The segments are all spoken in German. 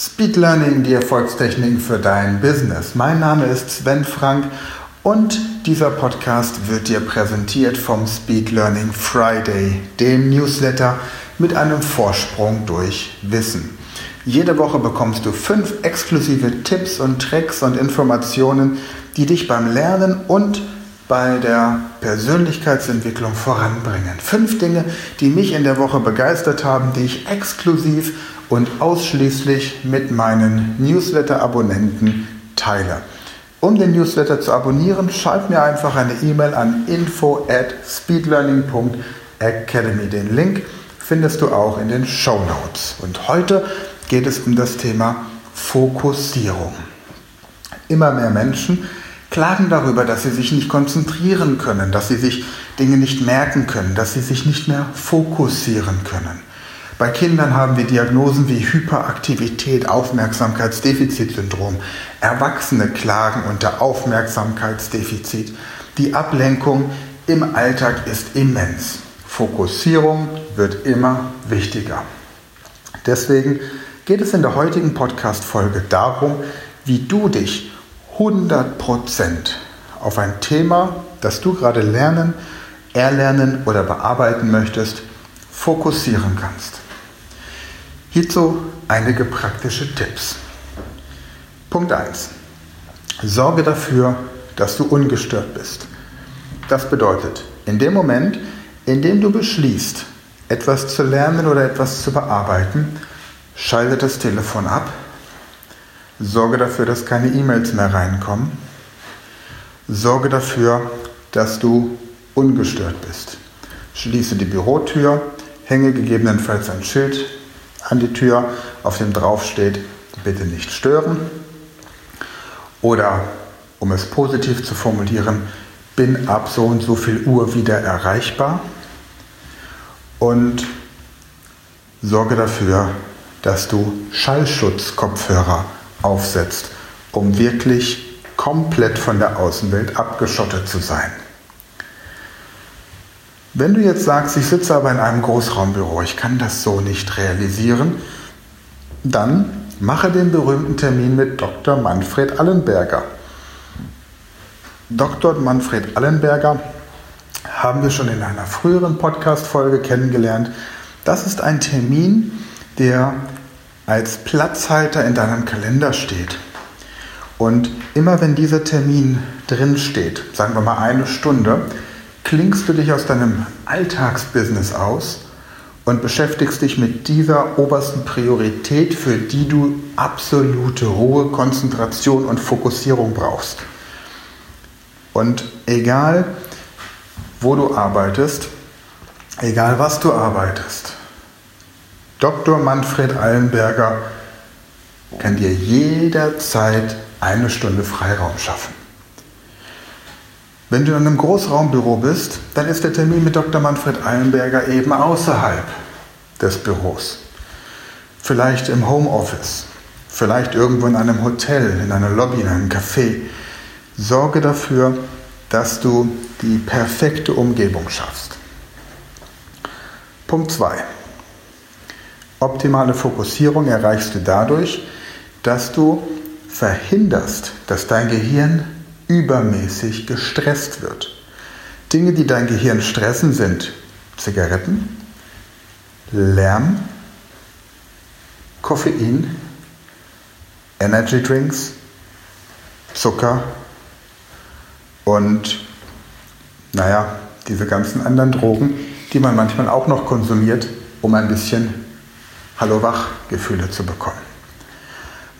Speed Learning, die Erfolgstechniken für dein Business. Mein Name ist Sven Frank und dieser Podcast wird dir präsentiert vom Speed Learning Friday, dem Newsletter mit einem Vorsprung durch Wissen. Jede Woche bekommst du fünf exklusive Tipps und Tricks und Informationen, die dich beim Lernen und bei der Persönlichkeitsentwicklung voranbringen. Fünf Dinge, die mich in der Woche begeistert haben, die ich exklusiv und ausschließlich mit meinen Newsletter-Abonnenten teile. Um den Newsletter zu abonnieren, schreib mir einfach eine E-Mail an info at speedlearning.academy. Den Link findest du auch in den Show Notes. Und heute geht es um das Thema Fokussierung. Immer mehr Menschen klagen darüber, dass sie sich nicht konzentrieren können, dass sie sich Dinge nicht merken können, dass sie sich nicht mehr fokussieren können. Bei Kindern haben wir Diagnosen wie Hyperaktivität, Aufmerksamkeitsdefizitsyndrom. Erwachsene klagen unter Aufmerksamkeitsdefizit. Die Ablenkung im Alltag ist immens. Fokussierung wird immer wichtiger. Deswegen geht es in der heutigen Podcast-Folge darum, wie du dich 100% auf ein Thema, das du gerade lernen, erlernen oder bearbeiten möchtest, fokussieren kannst. Hierzu einige praktische Tipps. Punkt 1. Sorge dafür, dass du ungestört bist. Das bedeutet, in dem Moment, in dem du beschließt, etwas zu lernen oder etwas zu bearbeiten, schalte das Telefon ab, sorge dafür, dass keine E-Mails mehr reinkommen, sorge dafür, dass du ungestört bist. Schließe die Bürotür, hänge gegebenenfalls ein Schild an die Tür, auf dem drauf steht, bitte nicht stören. Oder um es positiv zu formulieren, bin ab so und so viel Uhr wieder erreichbar und sorge dafür, dass du Schallschutzkopfhörer aufsetzt, um wirklich komplett von der Außenwelt abgeschottet zu sein. Wenn du jetzt sagst, ich sitze aber in einem Großraumbüro, ich kann das so nicht realisieren, dann mache den berühmten Termin mit Dr. Manfred Allenberger. Dr. Manfred Allenberger haben wir schon in einer früheren Podcast-Folge kennengelernt. Das ist ein Termin, der als Platzhalter in deinem Kalender steht. Und immer wenn dieser Termin drin steht, sagen wir mal eine Stunde, klingst du dich aus deinem Alltagsbusiness aus und beschäftigst dich mit dieser obersten Priorität, für die du absolute Ruhe, Konzentration und Fokussierung brauchst. Und egal, wo du arbeitest, egal was du arbeitest, Dr. Manfred Allenberger kann dir jederzeit eine Stunde Freiraum schaffen. Wenn du in einem Großraumbüro bist, dann ist der Termin mit Dr. Manfred Eilenberger eben außerhalb des Büros. Vielleicht im Homeoffice, vielleicht irgendwo in einem Hotel, in einer Lobby, in einem Café. Sorge dafür, dass du die perfekte Umgebung schaffst. Punkt 2. Optimale Fokussierung erreichst du dadurch, dass du verhinderst, dass dein Gehirn übermäßig gestresst wird. Dinge, die dein Gehirn stressen, sind Zigaretten, Lärm, Koffein, Energy Drinks, Zucker und naja, diese ganzen anderen Drogen, die man manchmal auch noch konsumiert, um ein bisschen Hallo-Wach-Gefühle zu bekommen.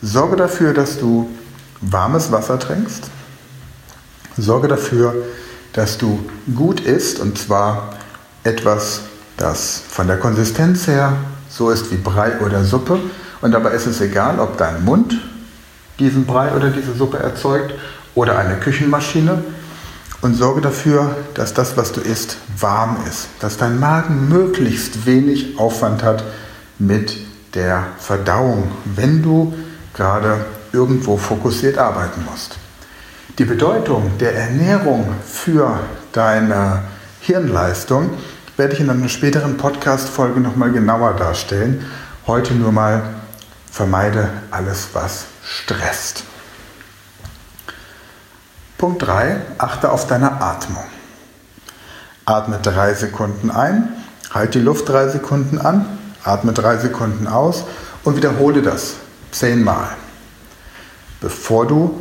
Sorge dafür, dass du warmes Wasser trinkst, Sorge dafür, dass du gut isst und zwar etwas, das von der Konsistenz her so ist wie Brei oder Suppe. Und dabei ist es egal, ob dein Mund diesen Brei oder diese Suppe erzeugt oder eine Küchenmaschine. Und sorge dafür, dass das, was du isst, warm ist. Dass dein Magen möglichst wenig Aufwand hat mit der Verdauung, wenn du gerade irgendwo fokussiert arbeiten musst. Die Bedeutung der Ernährung für deine Hirnleistung werde ich in einer späteren Podcast-Folge nochmal genauer darstellen. Heute nur mal Vermeide alles, was stresst. Punkt 3. Achte auf deine Atmung. Atme drei Sekunden ein, halt die Luft drei Sekunden an, atme drei Sekunden aus und wiederhole das zehnmal, bevor du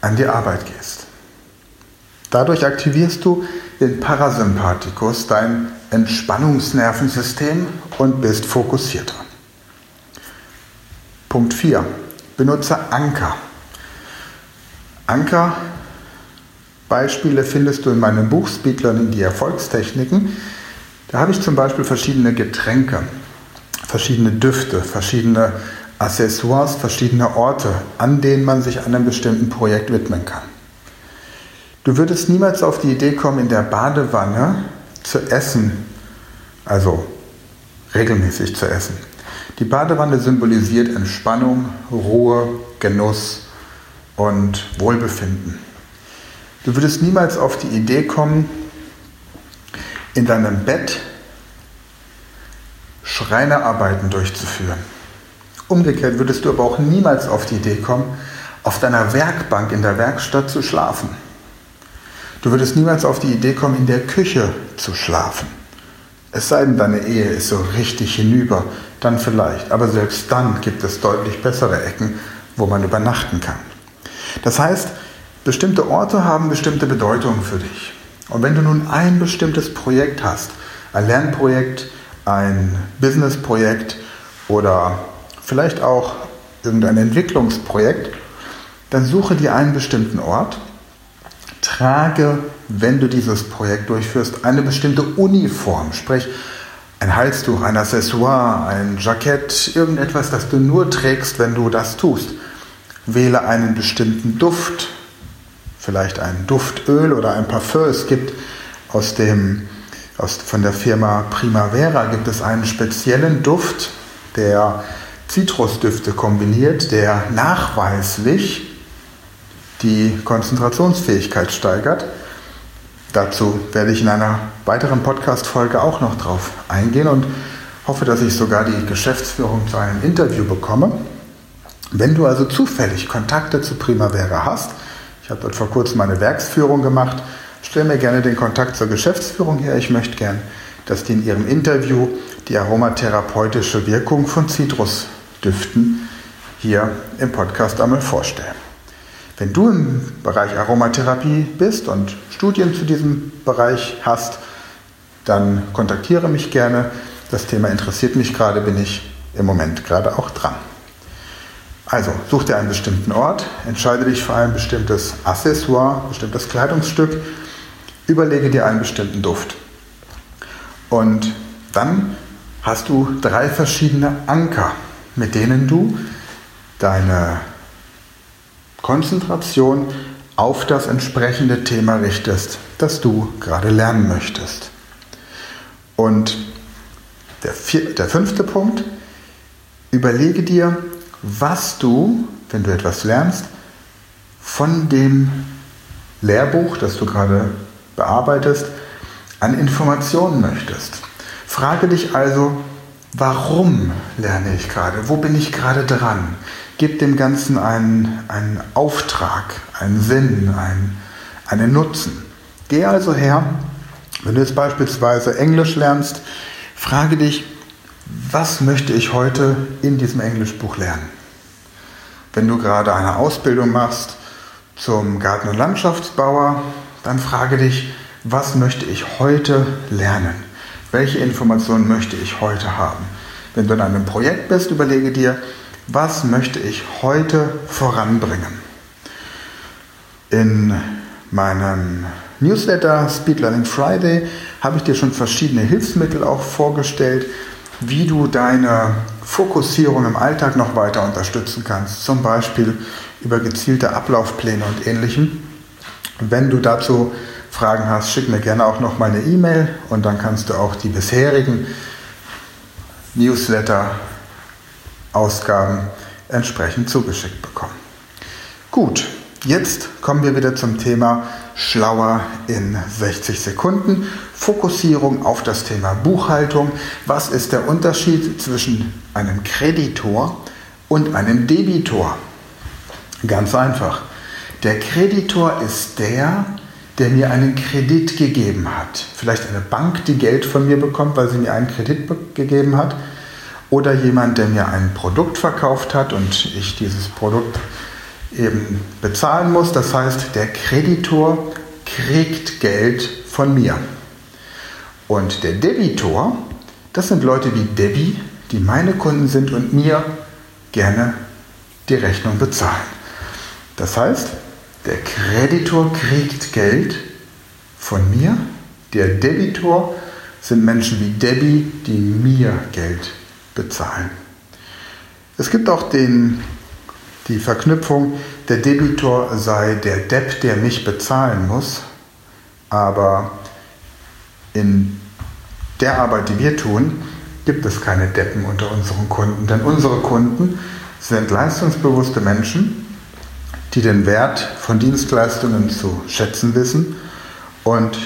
an die Arbeit gehst. Dadurch aktivierst du den Parasympathikus, dein Entspannungsnervensystem und bist fokussierter. Punkt 4. Benutze Anker. Anker Beispiele findest du in meinem Buch Speed Learning die Erfolgstechniken. Da habe ich zum Beispiel verschiedene Getränke, verschiedene Düfte, verschiedene Accessoires, verschiedene Orte, an denen man sich einem bestimmten Projekt widmen kann. Du würdest niemals auf die Idee kommen, in der Badewanne zu essen, also regelmäßig zu essen. Die Badewanne symbolisiert Entspannung, Ruhe, Genuss und Wohlbefinden. Du würdest niemals auf die Idee kommen, in deinem Bett Schreinerarbeiten durchzuführen. Umgekehrt würdest du aber auch niemals auf die Idee kommen, auf deiner Werkbank in der Werkstatt zu schlafen. Du würdest niemals auf die Idee kommen, in der Küche zu schlafen. Es sei denn, deine Ehe ist so richtig hinüber, dann vielleicht. Aber selbst dann gibt es deutlich bessere Ecken, wo man übernachten kann. Das heißt, Bestimmte Orte haben bestimmte Bedeutungen für dich. Und wenn du nun ein bestimmtes Projekt hast, ein Lernprojekt, ein Businessprojekt oder vielleicht auch irgendein Entwicklungsprojekt, dann suche dir einen bestimmten Ort, trage, wenn du dieses Projekt durchführst, eine bestimmte Uniform, sprich ein Halstuch, ein Accessoire, ein Jackett, irgendetwas, das du nur trägst, wenn du das tust. Wähle einen bestimmten Duft, vielleicht ein Duftöl oder ein Parfum. Es gibt aus dem, aus, von der Firma Primavera gibt es einen speziellen Duft, der Zitrusdüfte kombiniert, der nachweislich die Konzentrationsfähigkeit steigert. Dazu werde ich in einer weiteren Podcast-Folge auch noch drauf eingehen und hoffe, dass ich sogar die Geschäftsführung zu einem Interview bekomme. Wenn du also zufällig Kontakte zu Primavera hast, ich habe dort vor kurzem eine Werksführung gemacht. Stell mir gerne den Kontakt zur Geschäftsführung her. Ich möchte gern, dass die in ihrem Interview die aromatherapeutische Wirkung von Zitrusdüften hier im Podcast einmal vorstellen. Wenn du im Bereich Aromatherapie bist und Studien zu diesem Bereich hast, dann kontaktiere mich gerne. Das Thema interessiert mich gerade, bin ich im Moment gerade auch dran. Also such dir einen bestimmten Ort, entscheide dich für ein bestimmtes Accessoire, bestimmtes Kleidungsstück, überlege dir einen bestimmten Duft. Und dann hast du drei verschiedene Anker, mit denen du deine Konzentration auf das entsprechende Thema richtest, das du gerade lernen möchtest. Und der, vier, der fünfte Punkt, überlege dir, was du, wenn du etwas lernst, von dem Lehrbuch, das du gerade bearbeitest, an Informationen möchtest. Frage dich also, warum lerne ich gerade? Wo bin ich gerade dran? Gib dem Ganzen einen, einen Auftrag, einen Sinn, einen, einen Nutzen. Geh also her, wenn du jetzt beispielsweise Englisch lernst, frage dich, was möchte ich heute in diesem Englischbuch lernen? Wenn du gerade eine Ausbildung machst zum Garten- und Landschaftsbauer, dann frage dich, was möchte ich heute lernen? Welche Informationen möchte ich heute haben? Wenn du in einem Projekt bist, überlege dir, was möchte ich heute voranbringen? In meinem Newsletter Speed Learning Friday habe ich dir schon verschiedene Hilfsmittel auch vorgestellt, wie du deine Fokussierung im Alltag noch weiter unterstützen kannst, zum Beispiel über gezielte Ablaufpläne und ähnlichem. Wenn du dazu Fragen hast, schick mir gerne auch noch meine E-Mail und dann kannst du auch die bisherigen Newsletter-Ausgaben entsprechend zugeschickt bekommen. Gut, jetzt kommen wir wieder zum Thema Schlauer in 60 Sekunden. Fokussierung auf das Thema Buchhaltung. Was ist der Unterschied zwischen einem Kreditor und einem Debitor. Ganz einfach. Der Kreditor ist der, der mir einen Kredit gegeben hat. Vielleicht eine Bank, die Geld von mir bekommt, weil sie mir einen Kredit gegeben hat. Oder jemand, der mir ein Produkt verkauft hat und ich dieses Produkt eben bezahlen muss. Das heißt, der Kreditor kriegt Geld von mir. Und der Debitor, das sind Leute wie Debbie, die meine Kunden sind und mir gerne die Rechnung bezahlen. Das heißt, der Kreditor kriegt Geld von mir, der Debitor sind Menschen wie Debbie, die mir Geld bezahlen. Es gibt auch den, die Verknüpfung, der Debitor sei der Depp, der mich bezahlen muss, aber in der Arbeit, die wir tun, gibt es keine Deppen unter unseren Kunden, denn unsere Kunden sind leistungsbewusste Menschen, die den Wert von Dienstleistungen zu schätzen wissen und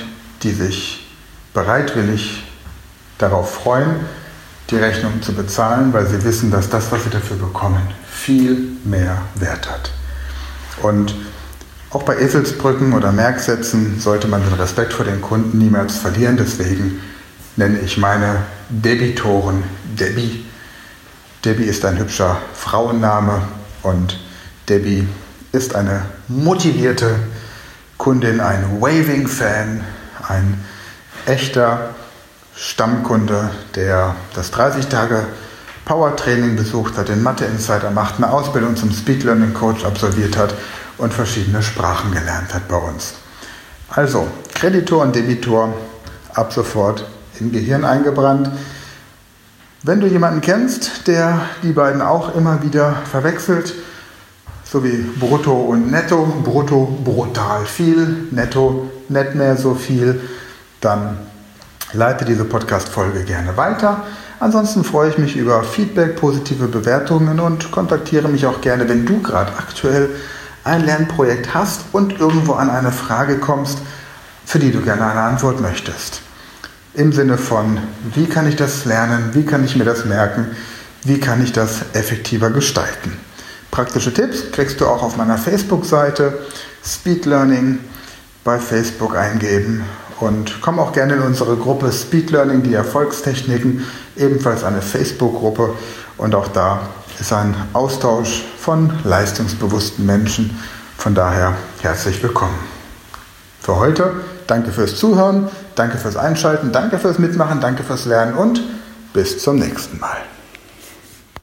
die sich bereitwillig darauf freuen, die Rechnung zu bezahlen, weil sie wissen, dass das, was sie dafür bekommen, viel mehr Wert hat. Und auch bei Eselsbrücken oder Merksätzen sollte man den Respekt vor den Kunden niemals verlieren. Deswegen nenne ich meine Debitoren Debbie. Debbie ist ein hübscher Frauenname und Debbie ist eine motivierte Kundin, ein Waving-Fan, ein echter Stammkunde, der das 30 Tage Power Training besucht hat, den Mathe Insider macht, eine Ausbildung zum Speed Learning Coach absolviert hat und verschiedene Sprachen gelernt hat bei uns. Also, Kreditor und Debitor ab sofort im Gehirn eingebrannt. Wenn du jemanden kennst, der die beiden auch immer wieder verwechselt, so wie Brutto und Netto. Brutto brutal viel, Netto nicht mehr so viel. Dann leite diese Podcast-Folge gerne weiter. Ansonsten freue ich mich über Feedback, positive Bewertungen und kontaktiere mich auch gerne, wenn du gerade aktuell ein Lernprojekt hast und irgendwo an eine Frage kommst, für die du gerne eine Antwort möchtest. Im Sinne von, wie kann ich das lernen, wie kann ich mir das merken, wie kann ich das effektiver gestalten. Praktische Tipps kriegst du auch auf meiner Facebook-Seite Speed Learning bei Facebook eingeben und komm auch gerne in unsere Gruppe Speed Learning, die Erfolgstechniken, ebenfalls eine Facebook-Gruppe und auch da ist ein Austausch von leistungsbewussten Menschen. Von daher herzlich willkommen. Für heute danke fürs Zuhören, danke fürs Einschalten, danke fürs Mitmachen, danke fürs Lernen und bis zum nächsten Mal.